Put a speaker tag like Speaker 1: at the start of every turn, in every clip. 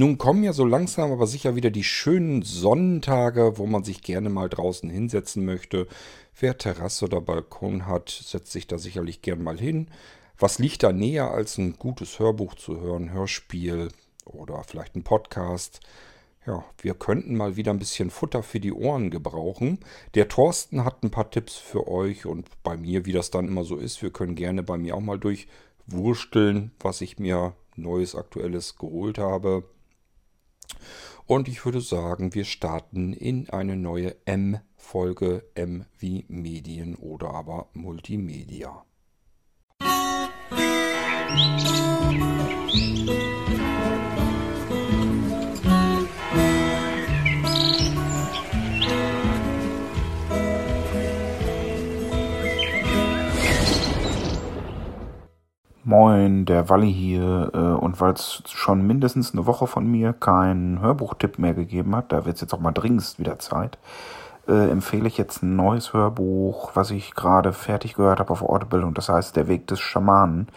Speaker 1: Nun kommen ja so langsam aber sicher wieder die schönen Sonnentage, wo man sich gerne mal draußen hinsetzen möchte. Wer Terrasse oder Balkon hat, setzt sich da sicherlich gern mal hin. Was liegt da näher, als ein gutes Hörbuch zu hören, Hörspiel oder vielleicht ein Podcast? Ja, wir könnten mal wieder ein bisschen Futter für die Ohren gebrauchen. Der Thorsten hat ein paar Tipps für euch und bei mir, wie das dann immer so ist. Wir können gerne bei mir auch mal durchwursteln, was ich mir Neues, Aktuelles geholt habe. Und ich würde sagen, wir starten in eine neue M-Folge M wie Medien oder aber Multimedia.
Speaker 2: Moin, der Walli hier. Äh, und weil es schon mindestens eine Woche von mir keinen Hörbuchtipp mehr gegeben hat, da wird es jetzt auch mal dringendst wieder Zeit, äh, empfehle ich jetzt ein neues Hörbuch, was ich gerade fertig gehört habe auf Audible und das heißt Der Weg des Schamanen.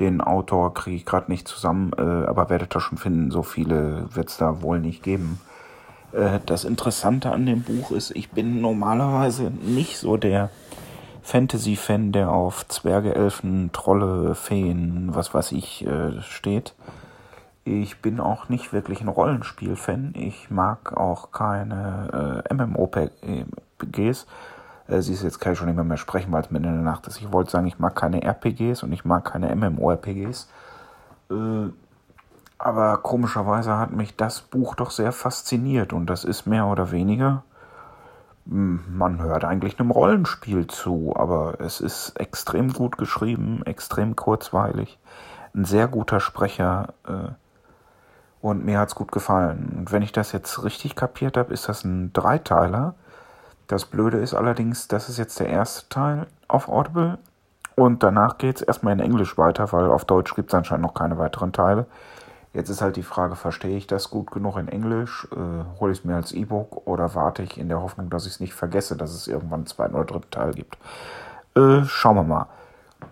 Speaker 2: Den Autor kriege ich gerade nicht zusammen, äh, aber werdet ihr schon finden. So viele wird es da wohl nicht geben. Äh, das Interessante an dem Buch ist, ich bin normalerweise nicht so der Fantasy-Fan, der auf Zwerge, Elfen, Trolle, Feen, was weiß ich, äh, steht. Ich bin auch nicht wirklich ein Rollenspiel-Fan. Ich mag auch keine äh, MMOPGs. Äh, siehst jetzt kann ich schon nicht mehr, mehr sprechen, weil es mitten in der Nacht ist. Ich wollte sagen, ich mag keine RPGs und ich mag keine MMORPGs. Äh, aber komischerweise hat mich das Buch doch sehr fasziniert und das ist mehr oder weniger man hört eigentlich einem Rollenspiel zu, aber es ist extrem gut geschrieben, extrem kurzweilig, ein sehr guter Sprecher äh, und mir hat's gut gefallen. Und wenn ich das jetzt richtig kapiert habe, ist das ein Dreiteiler. Das Blöde ist allerdings, das ist jetzt der erste Teil auf Audible und danach geht's erstmal in Englisch weiter, weil auf Deutsch gibt's anscheinend noch keine weiteren Teile. Jetzt ist halt die Frage, verstehe ich das gut genug in Englisch? Äh, hole ich es mir als E-Book oder warte ich in der Hoffnung, dass ich es nicht vergesse, dass es irgendwann einen zweiten oder dritten Teil gibt? Äh, schauen wir mal.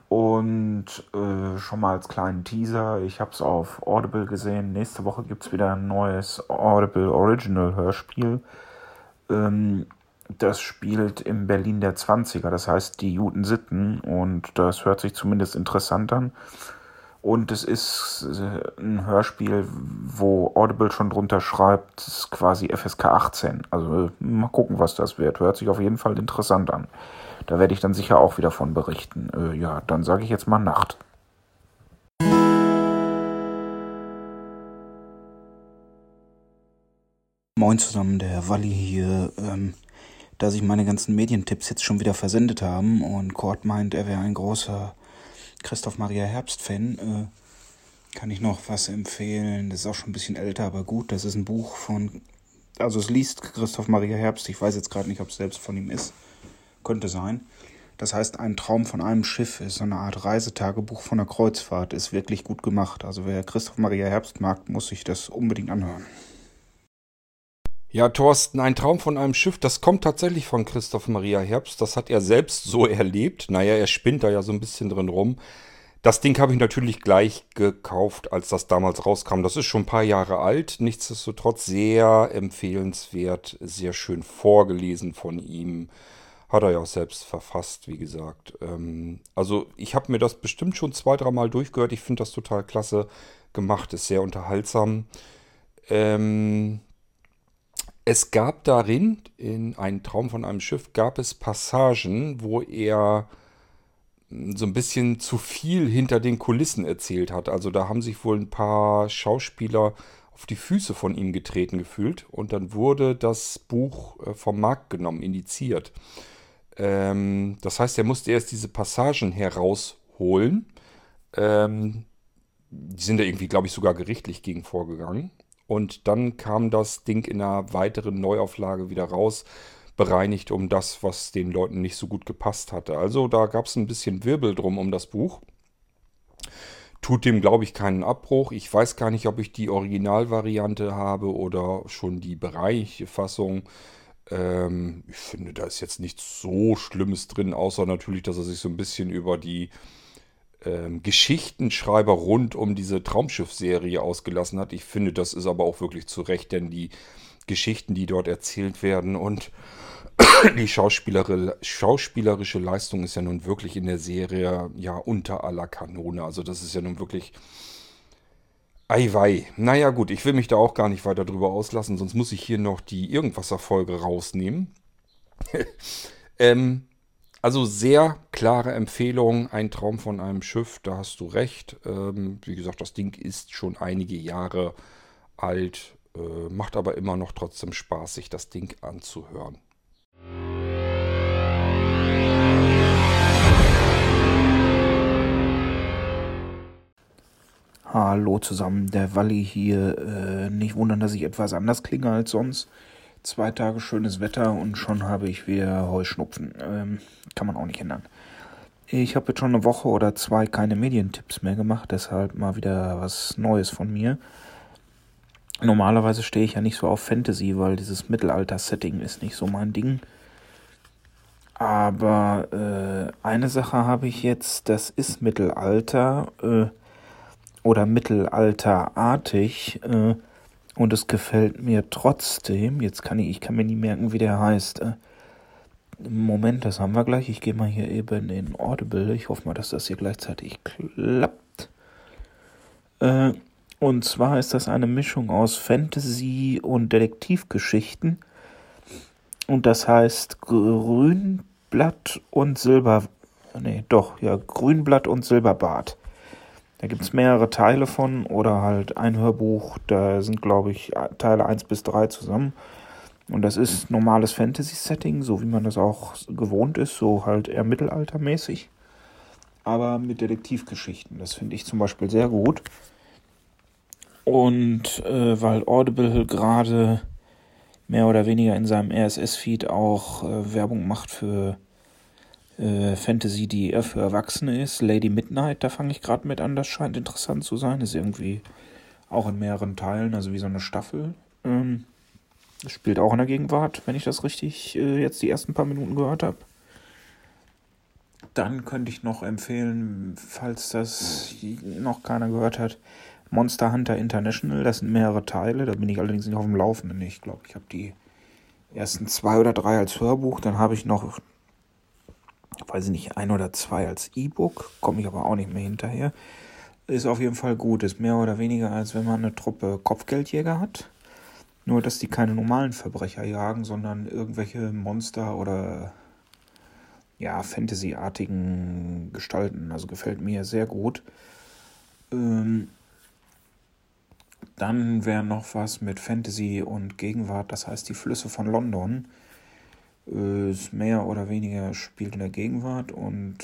Speaker 2: Und äh, schon mal als kleinen Teaser, ich habe es auf Audible gesehen. Nächste Woche gibt es wieder ein neues Audible Original Hörspiel. Ähm, das spielt im Berlin der 20er, das heißt die Juden Sitten. Und das hört sich zumindest interessant an. Und es ist äh, ein Hörspiel, wo Audible schon drunter schreibt, ist quasi FSK 18. Also mal gucken, was das wird. Hört sich auf jeden Fall interessant an. Da werde ich dann sicher auch wieder von berichten. Äh, ja, dann sage ich jetzt mal Nacht.
Speaker 3: Moin zusammen, der Walli hier. Ähm, da sich meine ganzen Medientipps jetzt schon wieder versendet haben und Kurt meint, er wäre ein großer Christoph Maria Herbst-Fan, äh, kann ich noch was empfehlen. Das ist auch schon ein bisschen älter, aber gut. Das ist ein Buch von, also es liest Christoph Maria Herbst. Ich weiß jetzt gerade nicht, ob es selbst von ihm ist. Könnte sein. Das heißt, ein Traum von einem Schiff ist so eine Art Reisetagebuch von einer Kreuzfahrt. Ist wirklich gut gemacht. Also wer Christoph Maria Herbst mag, muss sich das unbedingt anhören.
Speaker 1: Ja, Thorsten, ein Traum von einem Schiff, das kommt tatsächlich von Christoph Maria Herbst. Das hat er selbst so erlebt. Naja, er spinnt da ja so ein bisschen drin rum. Das Ding habe ich natürlich gleich gekauft, als das damals rauskam. Das ist schon ein paar Jahre alt. Nichtsdestotrotz sehr empfehlenswert, sehr schön vorgelesen von ihm. Hat er ja auch selbst verfasst, wie gesagt. Ähm, also ich habe mir das bestimmt schon zwei, dreimal durchgehört. Ich finde das total klasse gemacht, ist sehr unterhaltsam. Ähm, es gab darin, in Ein Traum von einem Schiff, gab es Passagen, wo er hm, so ein bisschen zu viel hinter den Kulissen erzählt hat. Also da haben sich wohl ein paar Schauspieler auf die Füße von ihm getreten gefühlt und dann wurde das Buch äh, vom Markt genommen, indiziert. Ähm, das heißt, er musste erst diese Passagen herausholen. Ähm, die sind da irgendwie, glaube ich, sogar gerichtlich gegen vorgegangen. Und dann kam das Ding in einer weiteren Neuauflage wieder raus, bereinigt um das, was den Leuten nicht so gut gepasst hatte. Also da gab es ein bisschen Wirbel drum um das Buch. Tut dem, glaube ich, keinen Abbruch. Ich weiß gar nicht, ob ich die Originalvariante habe oder schon die bereinigte Fassung. Ähm, ich finde, da ist jetzt nichts so Schlimmes drin, außer natürlich, dass er sich so ein bisschen über die ähm, Geschichtenschreiber rund um diese Traumschiff-Serie ausgelassen hat. Ich finde, das ist aber auch wirklich zu Recht, denn die Geschichten, die dort erzählt werden und die schauspielerische Leistung ist ja nun wirklich in der Serie ja unter aller Kanone. Also das ist ja nun wirklich Eiwei. Naja gut, ich will mich da auch gar nicht weiter drüber auslassen, sonst muss ich hier noch die Irgendwasser-Folge rausnehmen. ähm, also sehr klare Empfehlung, ein Traum von einem Schiff, da hast du recht. Ähm, wie gesagt, das Ding ist schon einige Jahre alt, äh, macht aber immer noch trotzdem Spaß, sich das Ding anzuhören.
Speaker 2: Hallo zusammen, der Walli hier. Äh, nicht wundern, dass ich etwas anders klinge als sonst. Zwei Tage schönes Wetter und schon habe ich wieder Heuschnupfen. Ähm, kann man auch nicht ändern. Ich habe jetzt schon eine Woche oder zwei keine Medientipps mehr gemacht, deshalb mal wieder was Neues von mir. Normalerweise stehe ich ja nicht so auf Fantasy, weil dieses Mittelalter-Setting ist nicht so mein Ding. Aber äh, eine Sache habe ich jetzt, das ist Mittelalter. Äh, oder mittelalterartig äh, und es gefällt mir trotzdem. Jetzt kann ich, ich kann mir nie merken, wie der heißt. Äh, Moment, das haben wir gleich. Ich gehe mal hier eben in Audible. Ich hoffe mal, dass das hier gleichzeitig klappt. Äh, und zwar ist das eine Mischung aus Fantasy und Detektivgeschichten. Und das heißt Grünblatt und Silber. Nee, doch, ja, Grünblatt und Silberbart. Da gibt es mehrere Teile von oder halt ein Hörbuch, da sind, glaube ich, Teile 1 bis 3 zusammen. Und das ist normales Fantasy-Setting, so wie man das auch gewohnt ist, so halt eher mittelaltermäßig. Aber mit Detektivgeschichten. Das finde ich zum Beispiel sehr gut. Und äh, weil Audible gerade mehr oder weniger in seinem RSS-Feed auch äh, Werbung macht für äh, Fantasy, die eher für Erwachsene ist. Lady Midnight, da fange ich gerade mit an. Das scheint interessant zu sein. Ist irgendwie auch in mehreren Teilen, also wie so eine Staffel. Ähm, spielt auch in der Gegenwart, wenn ich das richtig äh, jetzt die ersten paar Minuten gehört habe. Dann könnte ich noch empfehlen, falls das noch keiner gehört hat, Monster Hunter International. Das sind mehrere Teile. Da bin ich allerdings nicht auf dem Laufenden. Ich glaube, ich habe die ersten zwei oder drei als Hörbuch. Dann habe ich noch weiß ich nicht, ein oder zwei als E-Book, komme ich aber auch nicht mehr hinterher. Ist auf jeden Fall gut, ist mehr oder weniger, als wenn man eine Truppe Kopfgeldjäger hat. Nur, dass die keine normalen Verbrecher jagen, sondern irgendwelche Monster oder ja, Fantasy-artigen Gestalten. Also gefällt mir sehr gut. Ähm, dann wäre noch was mit Fantasy und Gegenwart, das heißt die Flüsse von London ist mehr oder weniger spielt in der Gegenwart und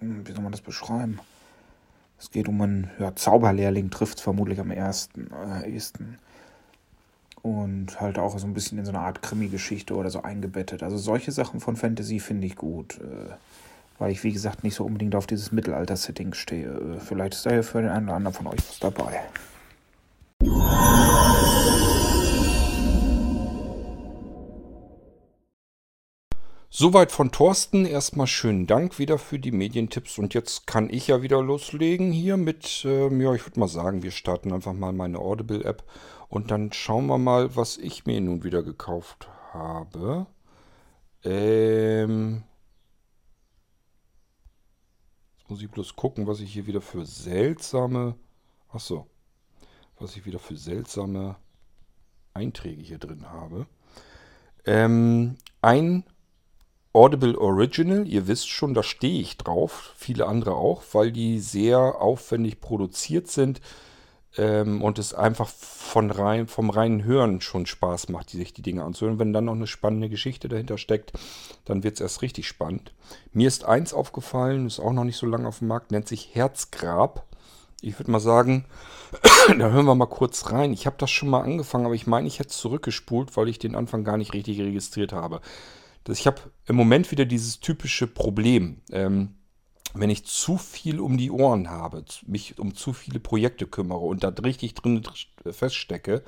Speaker 2: hm, wie soll man das beschreiben? Es geht um einen ja, Zauberlehrling, trifft vermutlich am ersten, äh, ehesten. Und halt auch so ein bisschen in so eine Art Krimi-Geschichte oder so eingebettet. Also solche Sachen von Fantasy finde ich gut. Äh, weil ich, wie gesagt, nicht so unbedingt auf dieses Mittelalter-Setting stehe. Äh, vielleicht ist da ja für den einen oder anderen von euch was dabei.
Speaker 1: Soweit von Thorsten. Erstmal schönen Dank wieder für die Medientipps. Und jetzt kann ich ja wieder loslegen hier mit, ähm, ja, ich würde mal sagen, wir starten einfach mal meine Audible-App und dann schauen wir mal, was ich mir nun wieder gekauft habe. Ähm. Jetzt muss ich bloß gucken, was ich hier wieder für seltsame. Achso. Was ich wieder für seltsame Einträge hier drin habe. Ähm, ein Audible Original, ihr wisst schon, da stehe ich drauf, viele andere auch, weil die sehr aufwendig produziert sind ähm, und es einfach von rein, vom reinen Hören schon Spaß macht, sich die Dinge anzuhören. Wenn dann noch eine spannende Geschichte dahinter steckt, dann wird es erst richtig spannend. Mir ist eins aufgefallen, ist auch noch nicht so lange auf dem Markt, nennt sich Herzgrab. Ich würde mal sagen, da hören wir mal kurz rein. Ich habe das schon mal angefangen, aber ich meine, ich hätte es zurückgespult, weil ich den Anfang gar nicht richtig registriert habe ich habe im Moment wieder dieses typische Problem. Ähm, wenn ich zu viel um die Ohren habe, mich um zu viele Projekte kümmere und da richtig drin feststecke,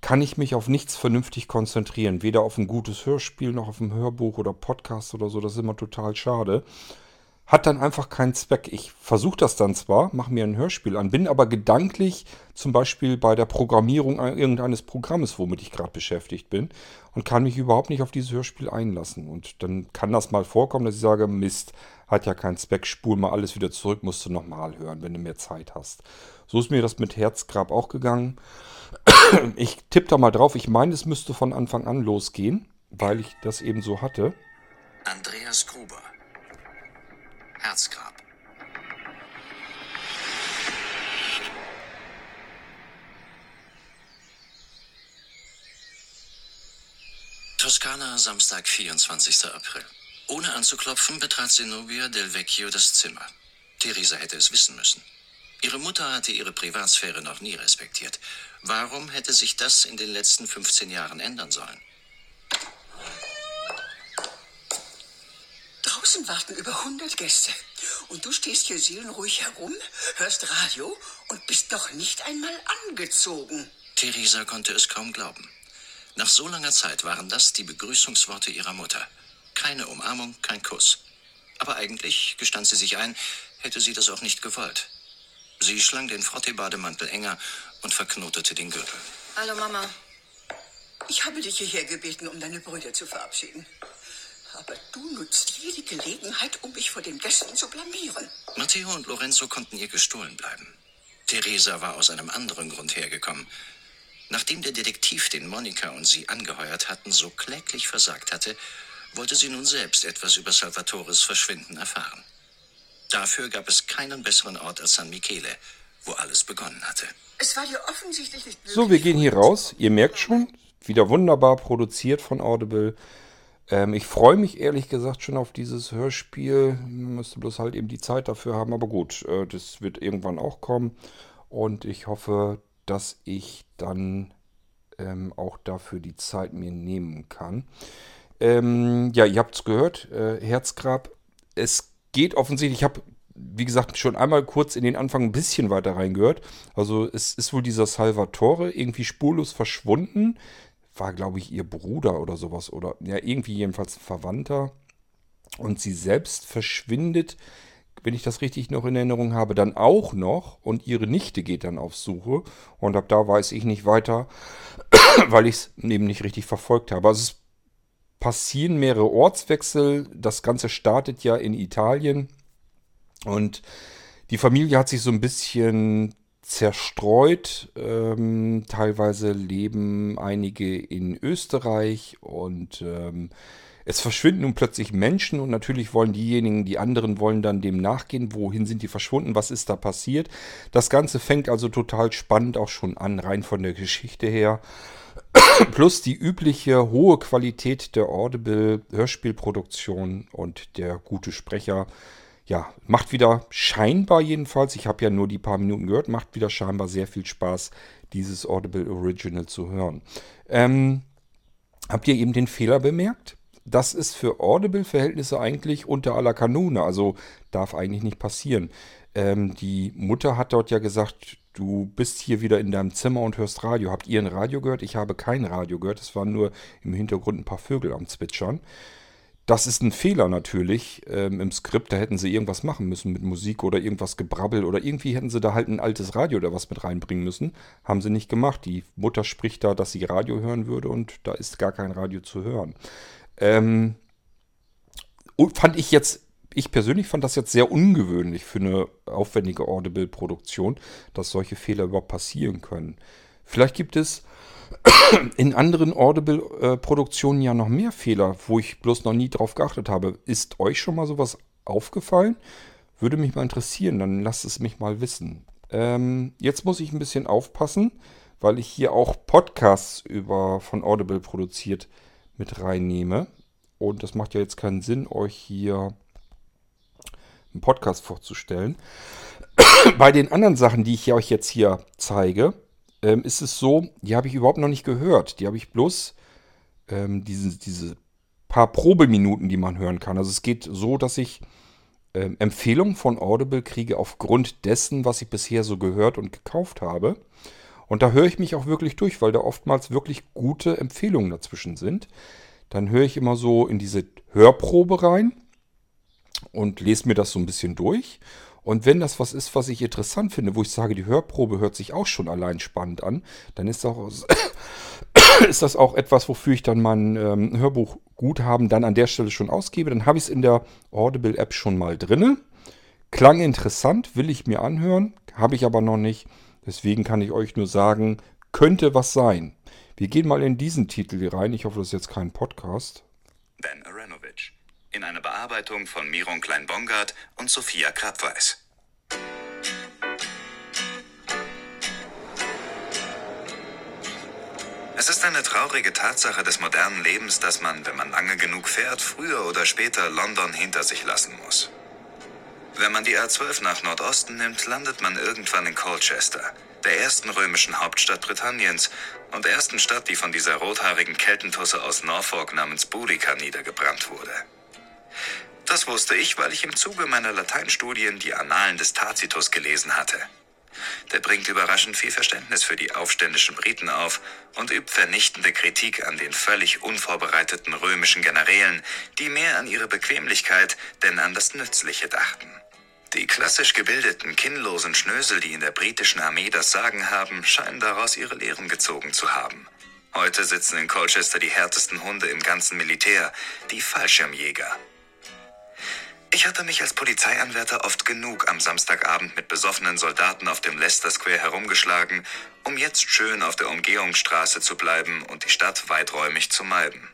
Speaker 1: kann ich mich auf nichts vernünftig konzentrieren. Weder auf ein gutes Hörspiel noch auf ein Hörbuch oder Podcast oder so. Das ist immer total schade. Hat dann einfach keinen Zweck. Ich versuche das dann zwar, mache mir ein Hörspiel an, bin aber gedanklich zum Beispiel bei der Programmierung irgendeines Programmes, womit ich gerade beschäftigt bin und kann mich überhaupt nicht auf dieses Hörspiel einlassen. Und dann kann das mal vorkommen, dass ich sage, Mist, hat ja keinen Zweck, spul mal alles wieder zurück, musst du nochmal hören, wenn du mehr Zeit hast. So ist mir das mit Herzgrab auch gegangen. Ich tippe da mal drauf, ich meine, es müsste von Anfang an losgehen, weil ich das eben so hatte.
Speaker 4: Andreas Gruber Herzgrab. Toskana, Samstag, 24. April. Ohne anzuklopfen betrat Zenobia Del Vecchio das Zimmer. Theresa hätte es wissen müssen. Ihre Mutter hatte ihre Privatsphäre noch nie respektiert. Warum hätte sich das in den letzten 15 Jahren ändern sollen?
Speaker 5: Draußen warten über 100 Gäste. Und du stehst hier seelenruhig herum, hörst Radio und bist doch nicht einmal angezogen.
Speaker 4: Theresa konnte es kaum glauben. Nach so langer Zeit waren das die Begrüßungsworte ihrer Mutter. Keine Umarmung, kein Kuss. Aber eigentlich, gestand sie sich ein, hätte sie das auch nicht gewollt. Sie schlang den Frottee-Bademantel enger und verknotete den Gürtel.
Speaker 5: Hallo Mama. Ich habe dich hierher gebeten, um deine Brüder zu verabschieden. Aber du nutzt jede Gelegenheit, um mich vor den Gästen zu blamieren.
Speaker 4: Matteo und Lorenzo konnten ihr gestohlen bleiben. Theresa war aus einem anderen Grund hergekommen. Nachdem der Detektiv, den Monika und sie angeheuert hatten, so kläglich versagt hatte, wollte sie nun selbst etwas über Salvatores Verschwinden erfahren. Dafür gab es keinen besseren Ort als San Michele, wo alles begonnen hatte.
Speaker 5: Es war dir offensichtlich nicht
Speaker 1: So, wir gehen hier raus. Ihr merkt schon, wieder wunderbar produziert von Audible. Ähm, ich freue mich ehrlich gesagt schon auf dieses Hörspiel. Man müsste bloß halt eben die Zeit dafür haben. Aber gut, äh, das wird irgendwann auch kommen. Und ich hoffe, dass ich dann ähm, auch dafür die Zeit mir nehmen kann. Ähm, ja, ihr habt es gehört, äh, Herzgrab. Es geht offensichtlich, ich habe, wie gesagt, schon einmal kurz in den Anfang ein bisschen weiter reingehört. Also es ist wohl dieser Salvatore irgendwie spurlos verschwunden war, glaube ich, ihr Bruder oder sowas. Oder ja, irgendwie jedenfalls ein Verwandter. Und sie selbst verschwindet, wenn ich das richtig noch in Erinnerung habe, dann auch noch. Und ihre Nichte geht dann auf Suche. Und ab da weiß ich nicht weiter, weil ich es eben nicht richtig verfolgt habe. Also es passieren mehrere Ortswechsel. Das Ganze startet ja in Italien. Und die Familie hat sich so ein bisschen zerstreut. Ähm, teilweise leben einige in Österreich und ähm, es verschwinden nun plötzlich Menschen und natürlich wollen diejenigen, die anderen wollen dann dem nachgehen. Wohin sind die verschwunden? Was ist da passiert? Das Ganze fängt also total spannend auch schon an, rein von der Geschichte her. Plus die übliche hohe Qualität der Audible Hörspielproduktion und der gute Sprecher ja, macht wieder scheinbar jedenfalls, ich habe ja nur die paar Minuten gehört, macht wieder scheinbar sehr viel Spaß, dieses Audible Original zu hören. Ähm, habt ihr eben den Fehler bemerkt? Das ist für Audible-Verhältnisse eigentlich unter aller Kanone, also darf eigentlich nicht passieren. Ähm, die Mutter hat dort ja gesagt, du bist hier wieder in deinem Zimmer und hörst Radio. Habt ihr ein Radio gehört? Ich habe kein Radio gehört, es waren nur im Hintergrund ein paar Vögel am Zwitschern. Das ist ein Fehler natürlich ähm, im Skript. Da hätten sie irgendwas machen müssen mit Musik oder irgendwas gebrabbel oder irgendwie hätten sie da halt ein altes Radio oder was mit reinbringen müssen. Haben sie nicht gemacht. Die Mutter spricht da, dass sie Radio hören würde und da ist gar kein Radio zu hören. Ähm, fand ich jetzt, ich persönlich fand das jetzt sehr ungewöhnlich für eine aufwendige Audible-Produktion, dass solche Fehler überhaupt passieren können. Vielleicht gibt es in anderen Audible-Produktionen ja noch mehr Fehler, wo ich bloß noch nie drauf geachtet habe. Ist euch schon mal sowas aufgefallen? Würde mich mal interessieren, dann lasst es mich mal wissen. Ähm, jetzt muss ich ein bisschen aufpassen, weil ich hier auch Podcasts über von Audible produziert mit reinnehme. Und das macht ja jetzt keinen Sinn, euch hier einen Podcast vorzustellen. Bei den anderen Sachen, die ich euch jetzt hier zeige, ähm, ist es so, die habe ich überhaupt noch nicht gehört. Die habe ich bloß ähm, diese, diese paar Probeminuten, die man hören kann. Also es geht so, dass ich ähm, Empfehlungen von Audible kriege aufgrund dessen, was ich bisher so gehört und gekauft habe. Und da höre ich mich auch wirklich durch, weil da oftmals wirklich gute Empfehlungen dazwischen sind. Dann höre ich immer so in diese Hörprobe rein. und lese mir das so ein bisschen durch. Und wenn das was ist, was ich interessant finde, wo ich sage, die Hörprobe hört sich auch schon allein spannend an, dann ist das auch, ist das auch etwas, wofür ich dann mein ähm, Hörbuchguthaben dann an der Stelle schon ausgebe. Dann habe ich es in der Audible-App schon mal drinne. Klang interessant, will ich mir anhören, habe ich aber noch nicht. Deswegen kann ich euch nur sagen, könnte was sein. Wir gehen mal in diesen Titel hier rein. Ich hoffe, das ist jetzt kein Podcast.
Speaker 6: Ben Aronovich. In einer Bearbeitung von Miron Klein-Bongard und Sophia Krabweis. Es ist eine traurige Tatsache des modernen Lebens, dass man, wenn man lange genug fährt, früher oder später London hinter sich lassen muss. Wenn man die A12 nach Nordosten nimmt, landet man irgendwann in Colchester, der ersten römischen Hauptstadt Britanniens und ersten Stadt, die von dieser rothaarigen Keltentusse aus Norfolk namens Boudica niedergebrannt wurde. Das wusste ich, weil ich im Zuge meiner Lateinstudien die Annalen des Tacitus gelesen hatte. Der bringt überraschend viel Verständnis für die aufständischen Briten auf und übt vernichtende Kritik an den völlig unvorbereiteten römischen Generälen, die mehr an ihre Bequemlichkeit denn an das Nützliche dachten. Die klassisch gebildeten, kinnlosen Schnösel, die in der britischen Armee das Sagen haben, scheinen daraus ihre Lehren gezogen zu haben. Heute sitzen in Colchester die härtesten Hunde im ganzen Militär, die Fallschirmjäger. Ich hatte mich als Polizeianwärter oft genug am Samstagabend mit besoffenen Soldaten auf dem Leicester Square herumgeschlagen, um jetzt schön auf der Umgehungsstraße zu bleiben und die Stadt weiträumig zu meiden.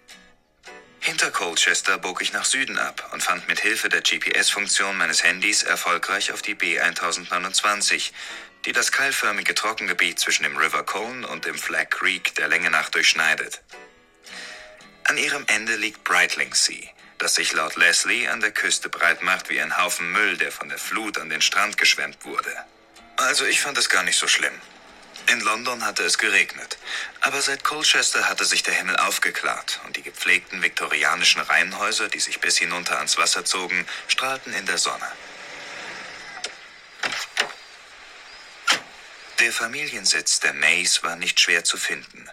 Speaker 6: Hinter Colchester bog ich nach Süden ab und fand mit Hilfe der GPS-Funktion meines Handys erfolgreich auf die B1029, die das keilförmige Trockengebiet zwischen dem River Colne und dem Flag Creek der Länge nach durchschneidet. An ihrem Ende liegt Brightlingsea, das sich laut Leslie an der Küste breit macht wie ein Haufen Müll, der von der Flut an den Strand geschwemmt wurde. Also ich fand es gar nicht so schlimm. In London hatte es geregnet, aber seit Colchester hatte sich der Himmel aufgeklärt und die gepflegten viktorianischen Reihenhäuser, die sich bis hinunter ans Wasser zogen, strahlten in der Sonne. Der Familiensitz der Mays war nicht schwer zu finden.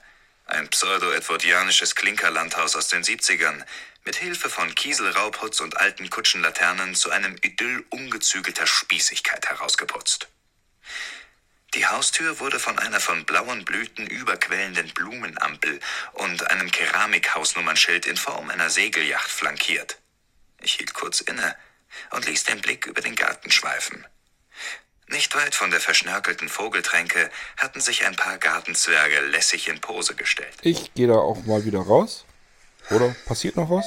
Speaker 6: Ein pseudo-edwardianisches Klinkerlandhaus aus den 70ern, mit Hilfe von Kieselraubputz und alten Kutschenlaternen zu einem Idyll ungezügelter Spießigkeit herausgeputzt. Die Haustür wurde von einer von blauen Blüten überquellenden Blumenampel und einem Keramikhausnummernschild in Form einer Segelyacht flankiert. Ich hielt kurz inne und ließ den Blick über den Garten schweifen. Nicht weit von der verschnörkelten Vogeltränke hatten sich ein paar Gartenzwerge lässig in Pose gestellt.
Speaker 1: Ich gehe da auch mal wieder raus. Oder passiert noch was?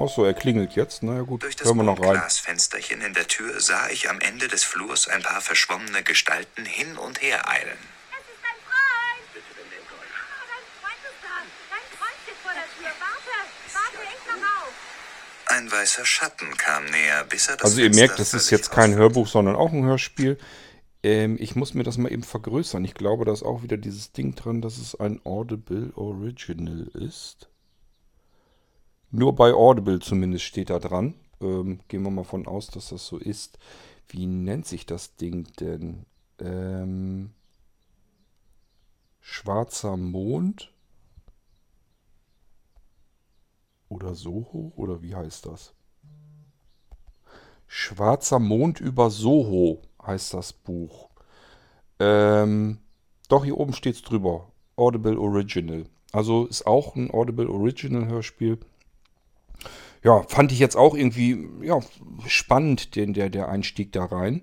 Speaker 1: Ach so, er klingelt jetzt. Na ja, gut,
Speaker 6: Durch das
Speaker 1: hören wir noch rein.
Speaker 6: Glasfensterchen in der Tür sah ich am Ende des Flurs ein paar verschwommene Gestalten hin und her eilen. Ein weißer Schatten kam näher, bis er das
Speaker 1: Also ihr
Speaker 6: Fenster
Speaker 1: merkt, das ist jetzt kein. Hörbuch, sondern auch ein Hörspiel. Ähm, ich muss mir das mal eben vergrößern. Ich glaube, da ist auch wieder dieses Ding dran, dass es ein Audible Original ist. Nur bei Audible zumindest steht da dran. Ähm, gehen wir mal von aus, dass das so ist. Wie nennt sich das Ding denn? Ähm, Schwarzer Mond? Oder Soho? Oder wie heißt das? Schwarzer Mond über Soho heißt das Buch. Ähm, doch, hier oben steht es drüber. Audible Original. Also ist auch ein Audible Original Hörspiel. Ja, fand ich jetzt auch irgendwie ja, spannend, den, der, der Einstieg da rein.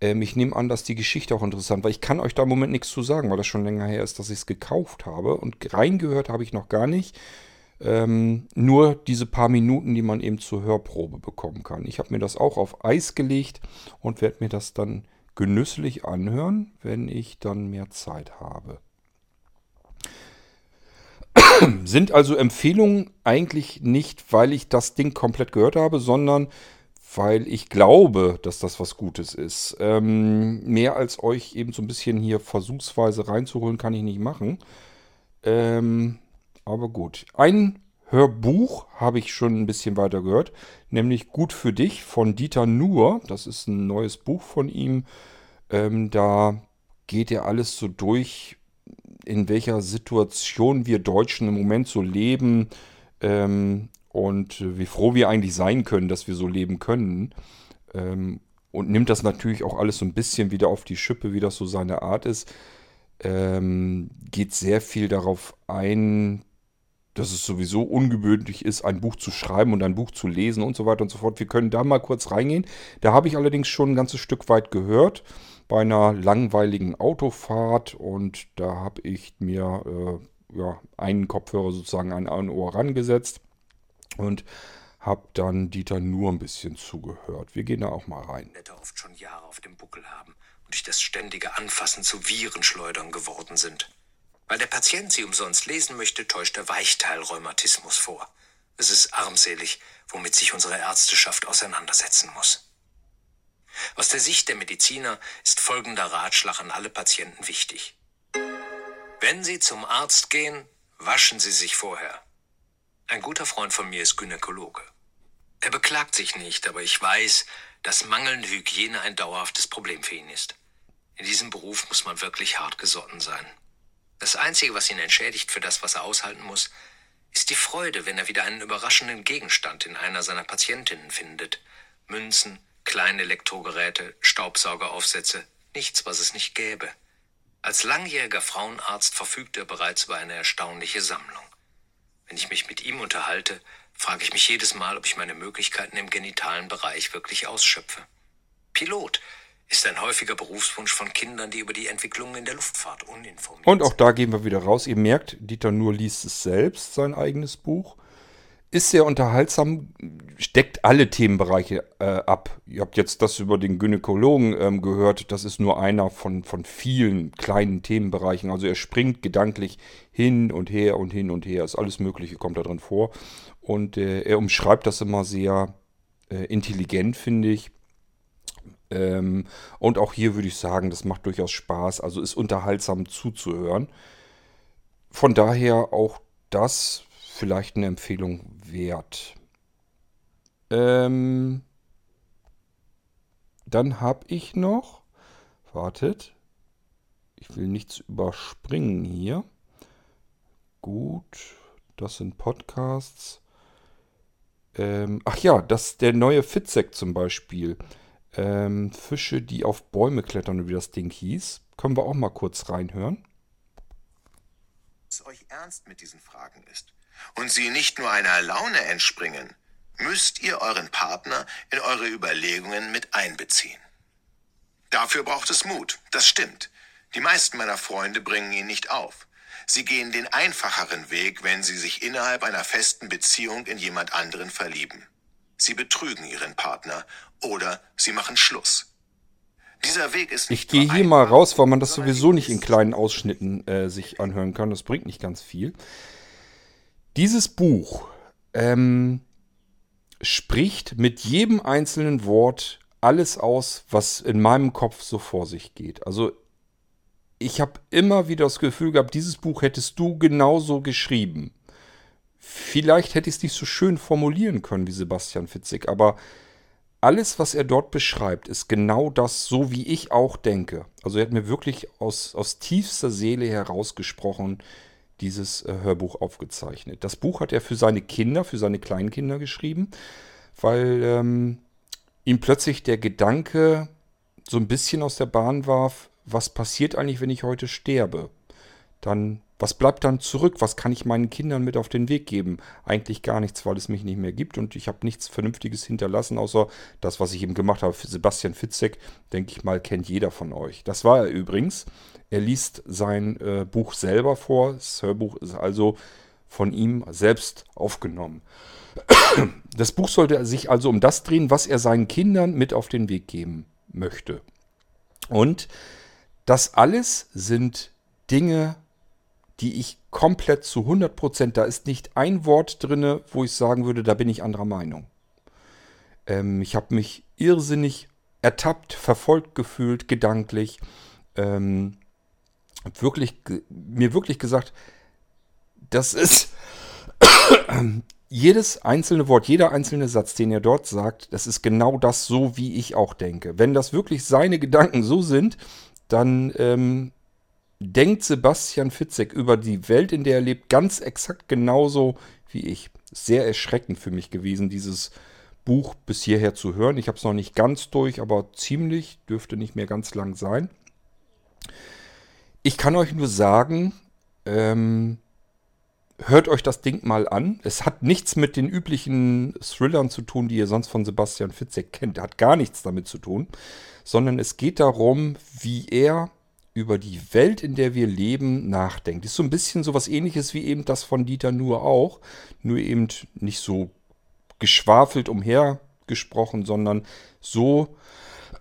Speaker 1: Ähm, ich nehme an, dass die Geschichte auch interessant war. Ich kann euch da im Moment nichts zu sagen, weil das schon länger her ist, dass ich es gekauft habe. Und reingehört habe ich noch gar nicht. Ähm, nur diese paar Minuten, die man eben zur Hörprobe bekommen kann. Ich habe mir das auch auf Eis gelegt und werde mir das dann genüsslich anhören, wenn ich dann mehr Zeit habe. Sind also Empfehlungen eigentlich nicht, weil ich das Ding komplett gehört habe, sondern weil ich glaube, dass das was Gutes ist. Ähm, mehr als euch eben so ein bisschen hier versuchsweise reinzuholen, kann ich nicht machen. Ähm, aber gut. Ein Hörbuch habe ich schon ein bisschen weiter gehört, nämlich Gut für dich von Dieter Nuhr. Das ist ein neues Buch von ihm. Ähm, da geht er alles so durch, in welcher Situation wir Deutschen im Moment so leben ähm, und wie froh wir eigentlich sein können, dass wir so leben können. Ähm, und nimmt das natürlich auch alles so ein bisschen wieder auf die Schippe, wie das so seine Art ist. Ähm, geht sehr viel darauf ein, dass es sowieso ungewöhnlich ist, ein Buch zu schreiben und ein Buch zu lesen und so weiter und so fort. Wir können da mal kurz reingehen. Da habe ich allerdings schon ein ganzes Stück weit gehört bei einer langweiligen Autofahrt und da habe ich mir äh, ja, einen Kopfhörer sozusagen an ein Ohr rangesetzt und habe dann Dieter nur ein bisschen zugehört. Wir gehen da auch mal rein.
Speaker 7: Blätter oft schon Jahre auf dem Buckel haben und durch das ständige Anfassen zu Virenschleudern geworden sind. Weil der Patient sie umsonst lesen möchte, täuscht er Weichteilrheumatismus vor. Es ist armselig, womit sich unsere Ärzteschaft auseinandersetzen muss. Aus der Sicht der Mediziner ist folgender Ratschlag an alle Patienten wichtig. Wenn Sie zum Arzt gehen, waschen Sie sich vorher. Ein guter Freund von mir ist Gynäkologe. Er beklagt sich nicht, aber ich weiß, dass mangelnde Hygiene ein dauerhaftes Problem für ihn ist. In diesem Beruf muss man wirklich hart gesotten sein. Das Einzige, was ihn entschädigt für das, was er aushalten muss, ist die Freude, wenn er wieder einen überraschenden Gegenstand in einer seiner Patientinnen findet. Münzen, kleine Elektrogeräte, Staubsaugeraufsätze, nichts, was es nicht gäbe. Als langjähriger Frauenarzt verfügt er bereits über eine erstaunliche Sammlung. Wenn ich mich mit ihm unterhalte, frage ich mich jedes Mal, ob ich meine Möglichkeiten im genitalen Bereich wirklich ausschöpfe. Pilot ist ein häufiger Berufswunsch von Kindern, die über die Entwicklungen in der Luftfahrt uninformiert
Speaker 1: Und auch da gehen wir wieder raus. Ihr merkt, Dieter Nur liest es selbst, sein eigenes Buch. Ist sehr unterhaltsam, steckt alle Themenbereiche äh, ab. Ihr habt jetzt das über den Gynäkologen ähm, gehört. Das ist nur einer von, von vielen kleinen Themenbereichen. Also er springt gedanklich hin und her und hin und her. Ist alles Mögliche kommt da drin vor. Und äh, er umschreibt das immer sehr äh, intelligent, finde ich. Ähm, und auch hier würde ich sagen, das macht durchaus Spaß. Also ist unterhaltsam zuzuhören. Von daher auch das vielleicht eine Empfehlung wert. Ähm, dann habe ich noch, wartet, ich will nichts überspringen hier. Gut, das sind Podcasts. Ähm, ach ja, das der neue Fitzek zum Beispiel. Ähm, Fische, die auf Bäume klettern, wie das Ding hieß. Können wir auch mal kurz reinhören.
Speaker 8: es euch ernst mit diesen Fragen ist und sie nicht nur einer Laune entspringen, müsst ihr euren Partner in eure Überlegungen mit einbeziehen. Dafür braucht es Mut, das stimmt. Die meisten meiner Freunde bringen ihn nicht auf. Sie gehen den einfacheren Weg, wenn sie sich innerhalb einer festen Beziehung in jemand anderen verlieben. Sie betrügen ihren Partner oder sie machen Schluss. Dieser Weg ist
Speaker 1: Ich
Speaker 8: nicht
Speaker 1: gehe
Speaker 8: nur
Speaker 1: hier mal raus, weil man das sowieso nicht in kleinen Ausschnitten äh, sich anhören kann. Das bringt nicht ganz viel. Dieses Buch ähm, spricht mit jedem einzelnen Wort alles aus, was in meinem Kopf so vor sich geht. Also ich habe immer wieder das Gefühl gehabt, dieses Buch hättest du genauso geschrieben. Vielleicht hätte ich es nicht so schön formulieren können wie Sebastian Fitzek, aber alles, was er dort beschreibt, ist genau das, so wie ich auch denke. Also er hat mir wirklich aus, aus tiefster Seele herausgesprochen, dieses äh, Hörbuch aufgezeichnet. Das Buch hat er für seine Kinder, für seine Kleinkinder geschrieben, weil ähm, ihm plötzlich der Gedanke so ein bisschen aus der Bahn warf, was passiert eigentlich, wenn ich heute sterbe? Dann, was bleibt dann zurück? Was kann ich meinen Kindern mit auf den Weg geben? Eigentlich gar nichts, weil es mich nicht mehr gibt und ich habe nichts Vernünftiges hinterlassen, außer das, was ich eben gemacht habe. Sebastian Fitzek, denke ich mal, kennt jeder von euch. Das war er übrigens. Er liest sein äh, Buch selber vor. Das Hörbuch ist also von ihm selbst aufgenommen. Das Buch sollte sich also um das drehen, was er seinen Kindern mit auf den Weg geben möchte. Und das alles sind Dinge, die ich komplett zu 100%, da ist nicht ein Wort drin, wo ich sagen würde, da bin ich anderer Meinung. Ähm, ich habe mich irrsinnig ertappt, verfolgt gefühlt, gedanklich. Ähm, wirklich, mir wirklich gesagt, das ist jedes einzelne Wort, jeder einzelne Satz, den er dort sagt, das ist genau das so, wie ich auch denke. Wenn das wirklich seine Gedanken so sind, dann ähm, denkt Sebastian Fitzek über die Welt, in der er lebt, ganz exakt genauso wie ich. Sehr erschreckend für mich gewesen, dieses Buch bis hierher zu hören. Ich habe es noch nicht ganz durch, aber ziemlich, dürfte nicht mehr ganz lang sein. Ich kann euch nur sagen, ähm, hört euch das Ding mal an. Es hat nichts mit den üblichen Thrillern zu tun, die ihr sonst von Sebastian Fitzek kennt. Er hat gar nichts damit zu tun, sondern es geht darum, wie er über die Welt, in der wir leben, nachdenkt. Ist so ein bisschen so was ähnliches wie eben das von Dieter Nuhr auch, nur eben nicht so geschwafelt umhergesprochen, sondern so,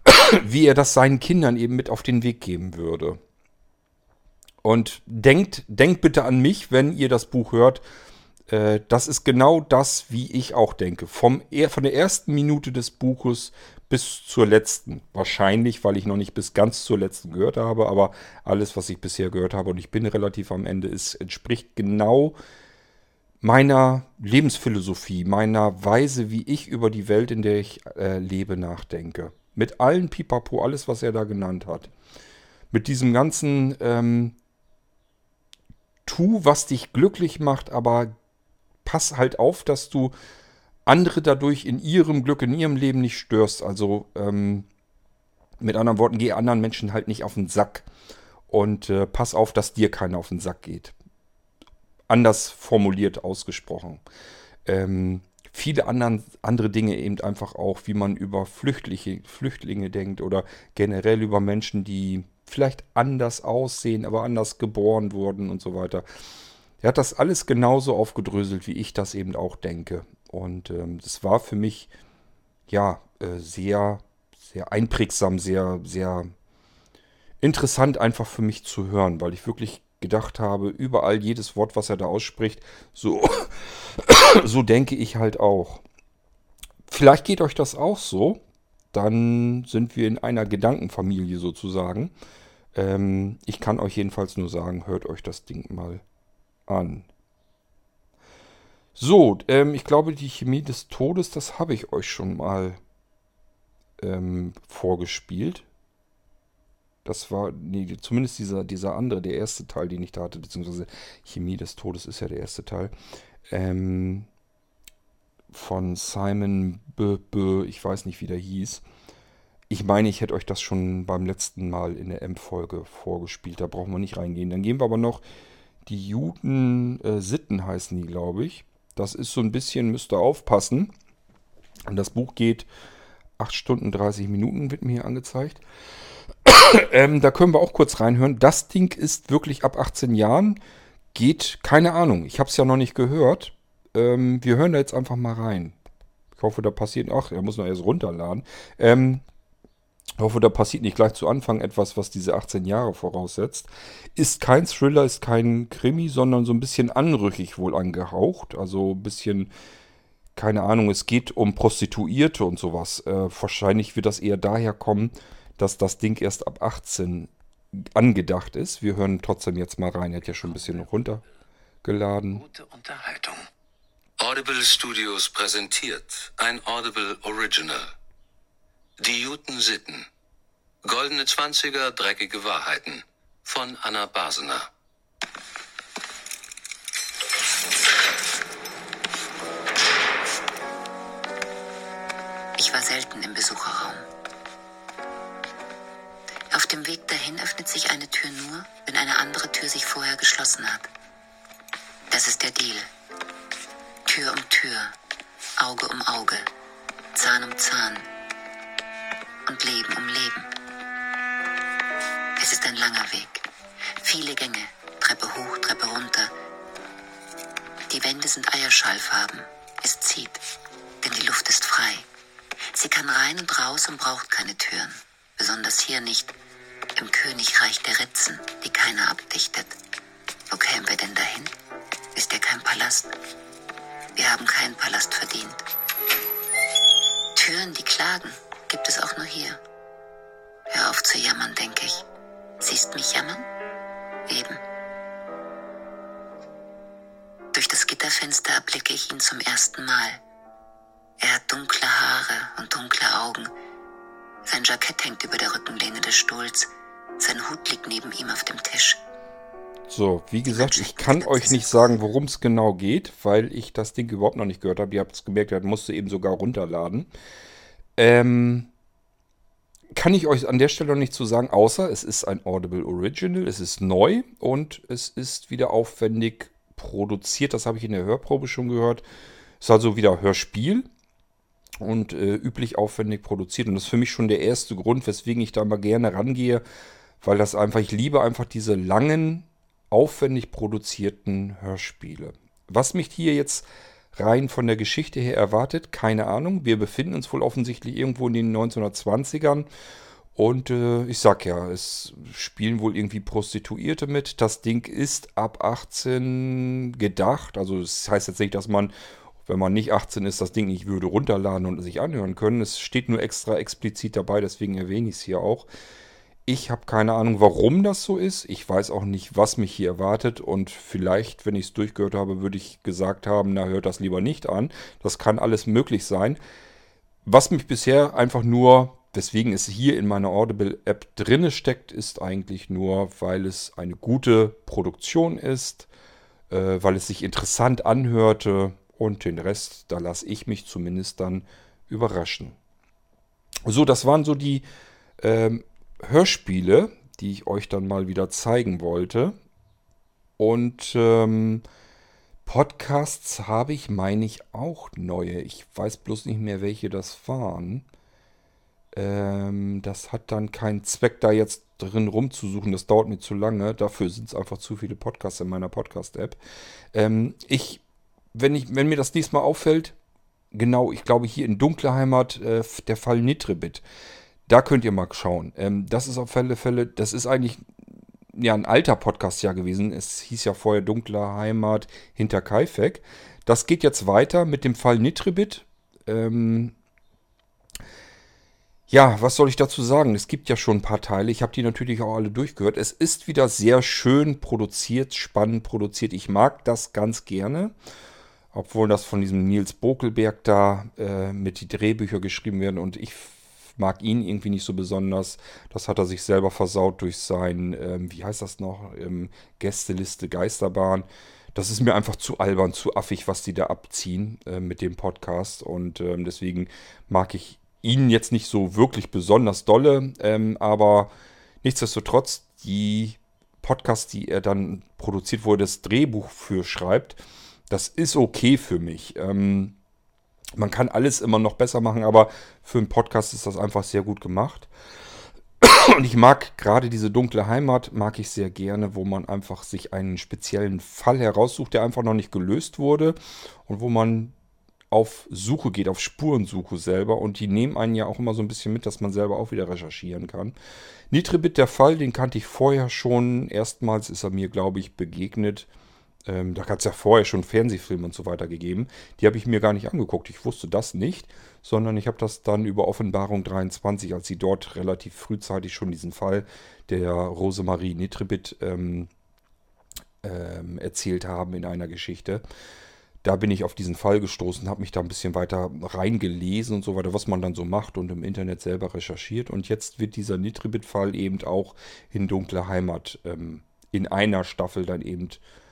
Speaker 1: wie er das seinen Kindern eben mit auf den Weg geben würde. Und denkt, denkt bitte an mich, wenn ihr das Buch hört. Äh, das ist genau das, wie ich auch denke. Vom, von der ersten Minute des Buches bis zur letzten. Wahrscheinlich, weil ich noch nicht bis ganz zur letzten gehört habe, aber alles, was ich bisher gehört habe, und ich bin relativ am Ende, ist, entspricht genau meiner Lebensphilosophie, meiner Weise, wie ich über die Welt, in der ich äh, lebe, nachdenke. Mit allen Pipapo, alles, was er da genannt hat. Mit diesem ganzen ähm, tu, was dich glücklich macht, aber pass halt auf, dass du andere dadurch in ihrem Glück, in ihrem Leben nicht störst. Also ähm, mit anderen Worten, geh anderen Menschen halt nicht auf den Sack und äh, pass auf, dass dir keiner auf den Sack geht. Anders formuliert ausgesprochen. Ähm, viele anderen, andere Dinge eben einfach auch, wie man über Flüchtlinge, Flüchtlinge denkt oder generell über Menschen, die vielleicht anders aussehen, aber anders geboren wurden und so weiter. Er hat das alles genauso aufgedröselt, wie ich das eben auch denke. Und ähm, das war für mich ja äh, sehr, sehr einprägsam, sehr, sehr interessant einfach für mich zu hören, weil ich wirklich gedacht habe, überall jedes Wort, was er da ausspricht, so, so denke ich halt auch. Vielleicht geht euch das auch so, dann sind wir in einer Gedankenfamilie sozusagen. Ähm, ich kann euch jedenfalls nur sagen, hört euch das Ding mal an. So, ähm, ich glaube, die Chemie des Todes, das habe ich euch schon mal ähm, vorgespielt. Das war, nee, zumindest dieser, dieser andere, der erste Teil, den ich da hatte, beziehungsweise Chemie des Todes ist ja der erste Teil. Ähm, von Simon B. B. Ich weiß nicht, wie der hieß. Ich meine, ich hätte euch das schon beim letzten Mal in der M-Folge vorgespielt. Da brauchen wir nicht reingehen. Dann gehen wir aber noch die Juden äh, Sitten heißen die, glaube ich. Das ist so ein bisschen, müsst ihr aufpassen. Und das Buch geht 8 Stunden 30 Minuten, wird mir hier angezeigt. ähm, da können wir auch kurz reinhören. Das Ding ist wirklich ab 18 Jahren. Geht, keine Ahnung. Ich habe es ja noch nicht gehört. Ähm, wir hören da jetzt einfach mal rein. Ich hoffe, da passiert. Ach, er muss noch erst runterladen. Ähm, ich hoffe, da passiert nicht gleich zu Anfang etwas, was diese 18 Jahre voraussetzt. Ist kein Thriller, ist kein Krimi, sondern so ein bisschen anrüchig wohl angehaucht. Also ein bisschen, keine Ahnung, es geht um Prostituierte und sowas. Äh, wahrscheinlich wird das eher daher kommen, dass das Ding erst ab 18 angedacht ist. Wir hören trotzdem jetzt mal rein. Er hat ja schon ein bisschen runtergeladen.
Speaker 4: Gute Unterhaltung. Audible Studios präsentiert ein Audible Original. Die Juten Sitten. Goldene Zwanziger, dreckige Wahrheiten. Von Anna Basener.
Speaker 9: Ich war selten im Besucherraum. Auf dem Weg dahin öffnet sich eine Tür nur, wenn eine andere Tür sich vorher geschlossen hat. Das ist der Deal. Tür um Tür, Auge um Auge, Zahn um Zahn und Leben um Leben. Es ist ein langer Weg. Viele Gänge, Treppe hoch, Treppe runter. Die Wände sind Eierschallfarben. Es zieht, denn die Luft ist frei. Sie kann rein und raus und braucht keine Türen. Besonders hier nicht. Im Königreich der Ritzen, die keiner abdichtet. Wo kämen wir denn dahin? Ist ja kein Palast. Wir haben keinen Palast verdient. Türen, die klagen, gibt es auch nur hier. Hör auf zu jammern, denke ich. Siehst mich jammern? Eben. Durch das Gitterfenster erblicke ich ihn zum ersten Mal. Er hat dunkle Haare und dunkle Augen. Sein Jackett hängt über der Rückenlehne des Stuhls. Sein Hut liegt neben ihm auf dem Tisch.
Speaker 1: So, wie gesagt, ich kann euch nicht sagen, worum es genau geht, weil ich das Ding überhaupt noch nicht gehört habe. Ihr habt es gemerkt, das musste eben sogar runterladen. Ähm, kann ich euch an der Stelle noch nicht zu sagen, außer es ist ein Audible Original, es ist neu und es ist wieder aufwendig produziert. Das habe ich in der Hörprobe schon gehört. Es ist also wieder Hörspiel und äh, üblich aufwendig produziert. Und das ist für mich schon der erste Grund, weswegen ich da mal gerne rangehe, weil das einfach, ich liebe einfach diese langen, aufwendig produzierten Hörspiele. Was mich hier jetzt rein von der Geschichte her erwartet, keine Ahnung. Wir befinden uns wohl offensichtlich irgendwo in den 1920ern. Und äh, ich sag ja, es spielen wohl irgendwie Prostituierte mit. Das Ding ist ab 18 gedacht. Also das heißt jetzt nicht, dass man, wenn man nicht 18 ist, das Ding nicht würde runterladen und sich anhören können. Es steht nur extra explizit dabei, deswegen erwähne ich es hier auch. Ich habe keine Ahnung, warum das so ist. Ich weiß auch nicht, was mich hier erwartet. Und vielleicht, wenn ich es durchgehört habe, würde ich gesagt haben, na, hört das lieber nicht an. Das kann alles möglich sein. Was mich bisher einfach nur, weswegen es hier in meiner Audible-App drinne steckt, ist eigentlich nur, weil es eine gute Produktion ist, äh, weil es sich interessant anhörte und den Rest, da lasse ich mich zumindest dann überraschen. So, das waren so die ähm, Hörspiele, die ich euch dann mal wieder zeigen wollte. Und ähm, Podcasts habe ich, meine ich, auch neue. Ich weiß bloß nicht mehr, welche das waren. Ähm, das hat dann keinen Zweck, da jetzt drin rumzusuchen. Das dauert mir zu lange. Dafür sind es einfach zu viele Podcasts in meiner Podcast-App. Ähm, ich, wenn ich, wenn mir das diesmal auffällt, genau, ich glaube hier in Dunkle Heimat, äh, der Fall Nitribit. Da könnt ihr mal schauen. Ähm, das ist auf alle Fälle, das ist eigentlich ja ein alter Podcast ja gewesen. Es hieß ja vorher Dunkle Heimat hinter Kaifek. Das geht jetzt weiter mit dem Fall Nitribit. Ähm, ja, was soll ich dazu sagen? Es gibt ja schon ein paar Teile. Ich habe die natürlich auch alle durchgehört. Es ist wieder sehr schön produziert, spannend produziert. Ich mag das ganz gerne. Obwohl das von diesem Nils Bokelberg da äh, mit die Drehbücher geschrieben werden. Und ich mag ihn irgendwie nicht so besonders. Das hat er sich selber versaut durch sein, ähm, wie heißt das noch, ähm, Gästeliste Geisterbahn. Das ist mir einfach zu albern, zu affig, was die da abziehen äh, mit dem Podcast. Und ähm, deswegen mag ich ihn jetzt nicht so wirklich besonders dolle. Ähm, aber nichtsdestotrotz, die Podcasts, die er dann produziert, wo er das Drehbuch für schreibt, das ist okay für mich. Ähm, man kann alles immer noch besser machen, aber für einen Podcast ist das einfach sehr gut gemacht. Und ich mag gerade diese dunkle Heimat, mag ich sehr gerne, wo man einfach sich einen speziellen Fall heraussucht, der einfach noch nicht gelöst wurde und wo man auf Suche geht, auf Spurensuche selber. Und die nehmen einen ja auch immer so ein bisschen mit, dass man selber auch wieder recherchieren kann. Nitribit, der Fall, den kannte ich vorher schon. Erstmals ist er mir, glaube ich, begegnet ähm, da hat es ja vorher schon Fernsehfilme und so weiter gegeben. Die habe ich mir gar nicht angeguckt. Ich wusste das nicht, sondern ich habe das dann über Offenbarung 23, als sie dort relativ frühzeitig schon diesen Fall der Rosemarie Nitribit ähm, ähm, erzählt haben in einer Geschichte. Da bin ich auf diesen Fall gestoßen, habe mich da ein bisschen weiter reingelesen und so weiter, was man dann so macht und im Internet selber recherchiert. Und jetzt wird dieser Nitribit-Fall eben auch in Dunkle Heimat ähm, in einer Staffel dann eben äh,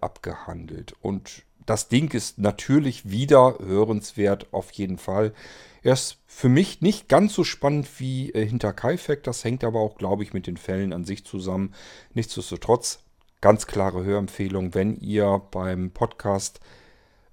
Speaker 1: abgehandelt. Und das Ding ist natürlich wieder hörenswert auf jeden Fall. Er ist für mich nicht ganz so spannend wie äh, hinter Kaifek. Das hängt aber auch, glaube ich, mit den Fällen an sich zusammen. Nichtsdestotrotz ganz klare Hörempfehlung, wenn ihr beim Podcast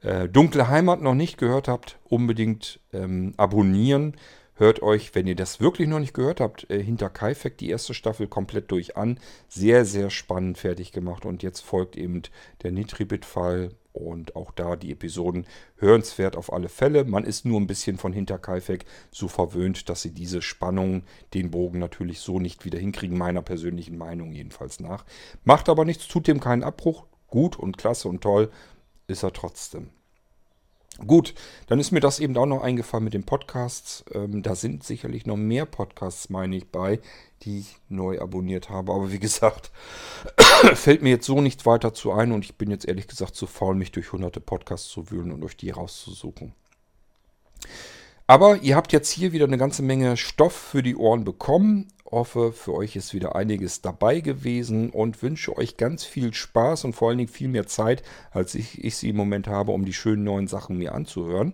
Speaker 1: äh, Dunkle Heimat noch nicht gehört habt, unbedingt ähm, abonnieren. Hört euch, wenn ihr das wirklich noch nicht gehört habt, äh, hinter Kaifek die erste Staffel komplett durch an. Sehr, sehr spannend fertig gemacht. Und jetzt folgt eben der Nitribit-Fall und auch da die Episoden hörenswert auf alle Fälle. Man ist nur ein bisschen von hinter Kaifek so verwöhnt, dass sie diese Spannung, den Bogen natürlich so nicht wieder hinkriegen, meiner persönlichen Meinung jedenfalls nach. Macht aber nichts, tut dem keinen Abbruch. Gut und klasse und toll ist er trotzdem. Gut, dann ist mir das eben auch noch eingefallen mit den Podcasts. Ähm, da sind sicherlich noch mehr Podcasts, meine ich, bei, die ich neu abonniert habe. Aber wie gesagt, fällt mir jetzt so nicht weiter zu ein und ich bin jetzt ehrlich gesagt zu faul, mich durch hunderte Podcasts zu wühlen und euch die rauszusuchen. Aber ihr habt jetzt hier wieder eine ganze Menge Stoff für die Ohren bekommen hoffe, für euch ist wieder einiges dabei gewesen und wünsche euch ganz viel Spaß und vor allen Dingen viel mehr Zeit, als ich, ich sie im Moment habe, um die schönen neuen Sachen mir anzuhören.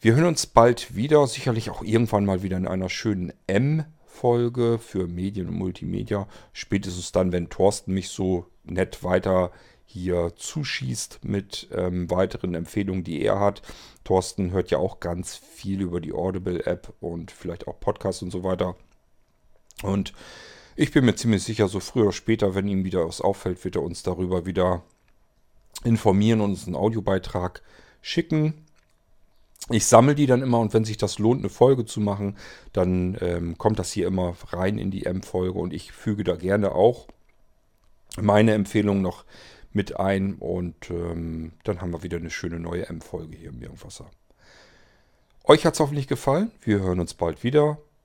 Speaker 1: Wir hören uns bald wieder, sicherlich auch irgendwann mal wieder in einer schönen M-Folge für Medien und Multimedia. Spätestens dann, wenn Thorsten mich so nett weiter hier zuschießt mit ähm, weiteren Empfehlungen, die er hat. Thorsten hört ja auch ganz viel über die Audible-App und vielleicht auch Podcasts und so weiter. Und ich bin mir ziemlich sicher, so früher oder später, wenn ihm wieder was auffällt, wird er uns darüber wieder informieren und uns einen Audiobeitrag schicken. Ich sammle die dann immer und wenn sich das lohnt, eine Folge zu machen, dann ähm, kommt das hier immer rein in die M-Folge und ich füge da gerne auch meine Empfehlung noch mit ein und ähm, dann haben wir wieder eine schöne neue M-Folge hier im Irgendwasser. Euch hat es hoffentlich gefallen. Wir hören uns bald wieder.